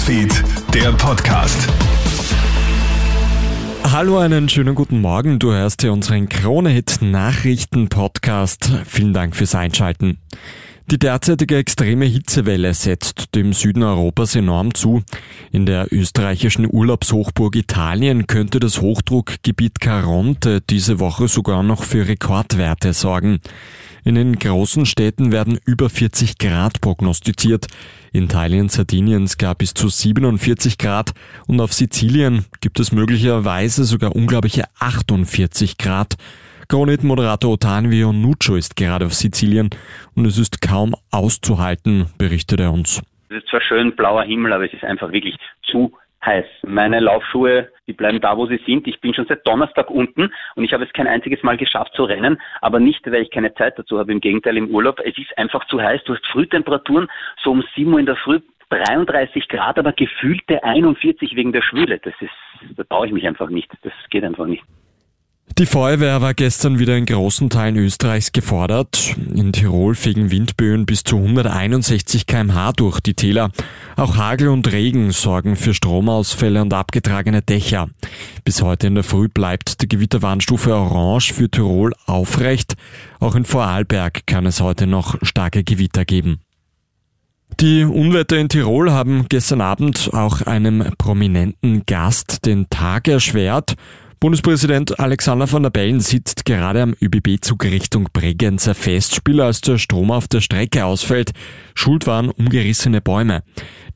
Newsfeed, der Podcast. Hallo, einen schönen guten Morgen. Du hörst hier unseren Krone-Hit Nachrichten-Podcast. Vielen Dank fürs Einschalten. Die derzeitige extreme Hitzewelle setzt dem Süden Europas enorm zu. In der österreichischen Urlaubshochburg Italien könnte das Hochdruckgebiet Caronte diese Woche sogar noch für Rekordwerte sorgen. In den großen Städten werden über 40 Grad prognostiziert. In Teilen Sardiniens gab bis zu 47 Grad und auf Sizilien gibt es möglicherweise sogar unglaubliche 48 Grad. Kronit-Moderator Otanvio Nuccio ist gerade auf Sizilien und es ist kaum auszuhalten, berichtet er uns. Es ist zwar schön blauer Himmel, aber es ist einfach wirklich zu heiß. Meine Laufschuhe, die bleiben da, wo sie sind. Ich bin schon seit Donnerstag unten und ich habe es kein einziges Mal geschafft zu rennen, aber nicht, weil ich keine Zeit dazu habe. Im Gegenteil, im Urlaub. Es ist einfach zu heiß. Du hast Frühtemperaturen, so um 7 Uhr in der Früh 33 Grad, aber gefühlte 41 wegen der Schwüle. Das ist, da traue ich mich einfach nicht. Das geht einfach nicht. Die Feuerwehr war gestern wieder in großen Teilen Österreichs gefordert. In Tirol fegen Windböen bis zu 161 kmh durch die Täler. Auch Hagel und Regen sorgen für Stromausfälle und abgetragene Dächer. Bis heute in der Früh bleibt die Gewitterwarnstufe Orange für Tirol aufrecht. Auch in Vorarlberg kann es heute noch starke Gewitter geben. Die Unwetter in Tirol haben gestern Abend auch einem prominenten Gast den Tag erschwert. Bundespräsident Alexander von der Bellen sitzt gerade am ÖBB-Zug Richtung Bregenzer Festspiel, als der Strom auf der Strecke ausfällt. Schuld waren umgerissene Bäume.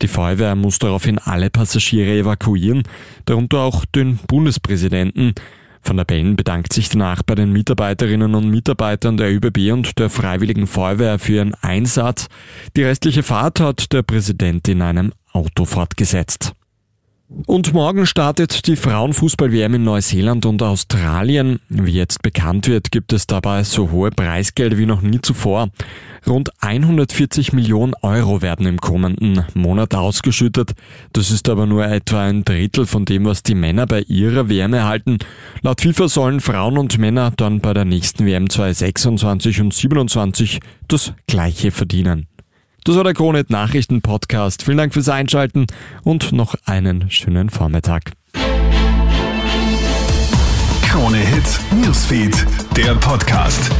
Die Feuerwehr muss daraufhin alle Passagiere evakuieren, darunter auch den Bundespräsidenten. Von der Bellen bedankt sich danach bei den Mitarbeiterinnen und Mitarbeitern der ÖBB und der Freiwilligen Feuerwehr für ihren Einsatz. Die restliche Fahrt hat der Präsident in einem Auto fortgesetzt. Und morgen startet die Frauenfußball-WM in Neuseeland und Australien. Wie jetzt bekannt wird, gibt es dabei so hohe Preisgelder wie noch nie zuvor. Rund 140 Millionen Euro werden im kommenden Monat ausgeschüttet. Das ist aber nur etwa ein Drittel von dem, was die Männer bei ihrer WM erhalten. Laut FIFA sollen Frauen und Männer dann bei der nächsten WM 2026 und 27 das gleiche verdienen. Das war der Kronet Nachrichten Podcast. Vielen Dank fürs Einschalten und noch einen schönen Vormittag. Krone Hits, Newsfeed, der Podcast.